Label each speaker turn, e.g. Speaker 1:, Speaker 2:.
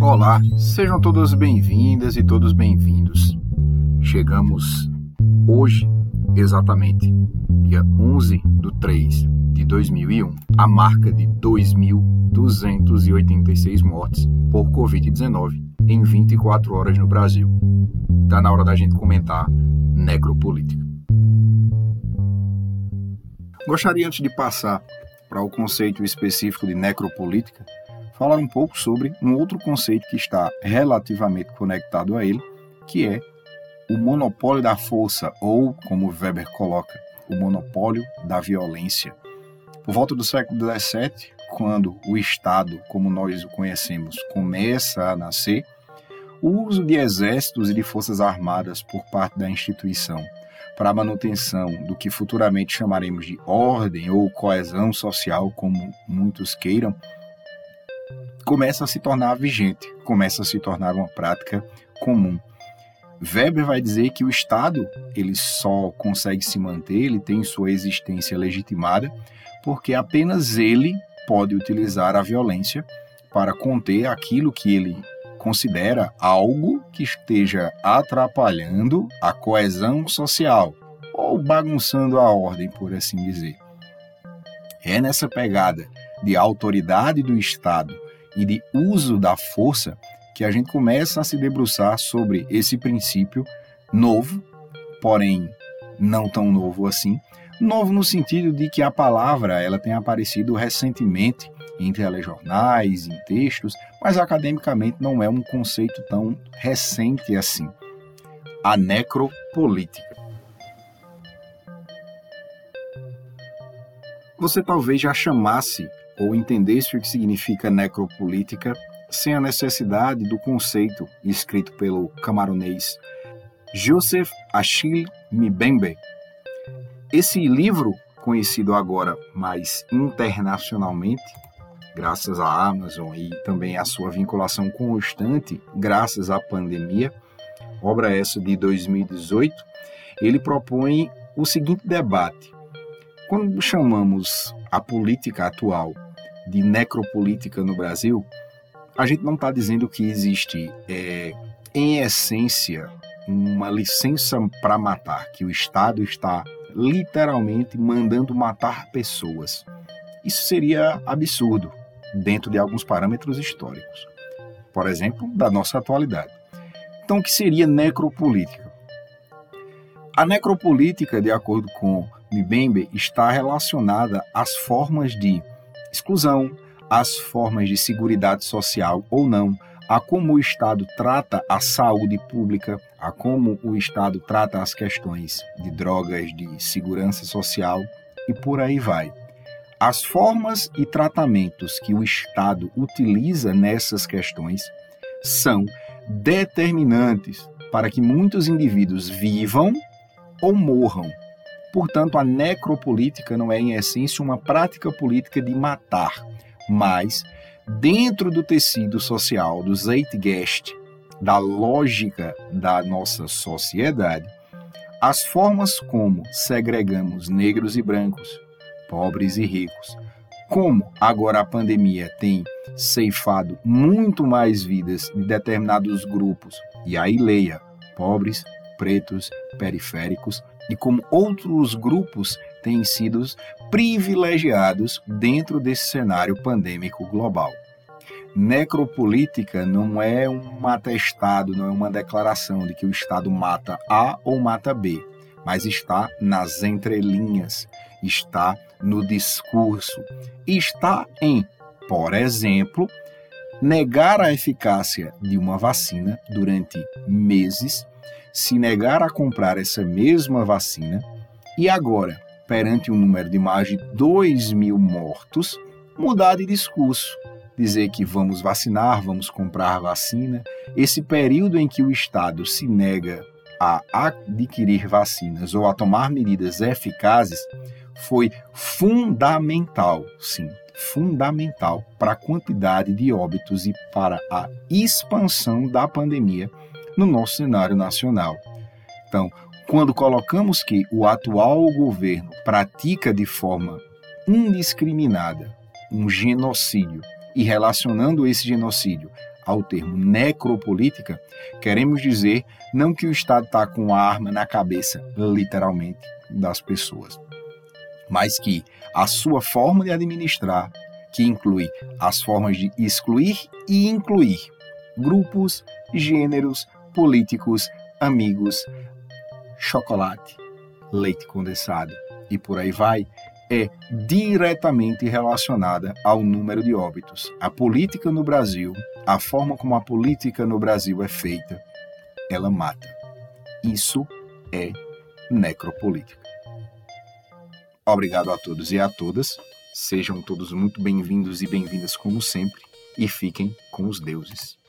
Speaker 1: Olá, sejam todas bem-vindas e todos bem-vindos. Chegamos hoje, exatamente, dia 11 de 3 de 2001, a marca de 2.286 mortes por Covid-19 em 24 horas no Brasil. Tá na hora da gente comentar necropolítica. Gostaria, antes de passar para o conceito específico de necropolítica, falar um pouco sobre um outro conceito que está relativamente conectado a ele, que é o monopólio da força, ou, como Weber coloca, o monopólio da violência. Por volta do século XVII, quando o Estado, como nós o conhecemos, começa a nascer, o uso de exércitos e de forças armadas por parte da instituição para a manutenção do que futuramente chamaremos de ordem ou coesão social, como muitos queiram, começa a se tornar vigente, começa a se tornar uma prática comum. Weber vai dizer que o Estado ele só consegue se manter, ele tem sua existência legitimada, porque apenas ele pode utilizar a violência para conter aquilo que ele considera algo que esteja atrapalhando a coesão social ou bagunçando a ordem, por assim dizer. É nessa pegada de autoridade do Estado e de uso da força que a gente começa a se debruçar sobre esse princípio novo, porém não tão novo assim, novo no sentido de que a palavra ela tem aparecido recentemente em telejornais, em textos, mas academicamente não é um conceito tão recente assim. A necropolítica. Você talvez já chamasse ou entendesse o que significa necropolítica sem a necessidade do conceito escrito pelo camaronês Joseph Achille Mbembe. Esse livro, conhecido agora mais internacionalmente, graças à Amazon e também à sua vinculação constante, graças à pandemia, obra essa de 2018, ele propõe o seguinte debate. Quando chamamos a política atual de necropolítica no Brasil, a gente não está dizendo que existe, é, em essência, uma licença para matar, que o Estado está literalmente mandando matar pessoas. Isso seria absurdo dentro de alguns parâmetros históricos, por exemplo, da nossa atualidade. Então, o que seria necropolítica? A necropolítica, de acordo com Mbembe, está relacionada às formas de exclusão, às formas de seguridade social ou não, a como o Estado trata a saúde pública, a como o Estado trata as questões de drogas, de segurança social e por aí vai. As formas e tratamentos que o Estado utiliza nessas questões são determinantes para que muitos indivíduos vivam ou morram. Portanto, a necropolítica não é, em essência, uma prática política de matar, mas dentro do tecido social, do Zeitgeist, da lógica da nossa sociedade, as formas como segregamos negros e brancos, pobres e ricos. Como agora a pandemia tem ceifado muito mais vidas de determinados grupos, e aí leia pobres, pretos, periféricos, e como outros grupos têm sido privilegiados dentro desse cenário pandêmico global. Necropolítica não é um atestado, não é uma declaração de que o Estado mata A ou mata B, mas está nas entrelinhas, está no discurso, está em, por exemplo, negar a eficácia de uma vacina durante meses, se negar a comprar essa mesma vacina e agora, perante um número de mais de 2 mil mortos, mudar de discurso, dizer que vamos vacinar, vamos comprar vacina. Esse período em que o Estado se nega a adquirir vacinas ou a tomar medidas eficazes foi fundamental, sim, fundamental para a quantidade de óbitos e para a expansão da pandemia no nosso cenário nacional. Então, quando colocamos que o atual governo pratica de forma indiscriminada um genocídio e relacionando esse genocídio ao termo necropolítica, queremos dizer não que o Estado está com a arma na cabeça, literalmente, das pessoas, mas que a sua forma de administrar, que inclui as formas de excluir e incluir grupos, gêneros, políticos, amigos, chocolate, leite condensado e por aí vai, é diretamente relacionada ao número de óbitos. A política no Brasil, a forma como a política no Brasil é feita, ela mata. Isso é necropolítica. Obrigado a todos e a todas. Sejam todos muito bem-vindos e bem-vindas como sempre e fiquem com os deuses.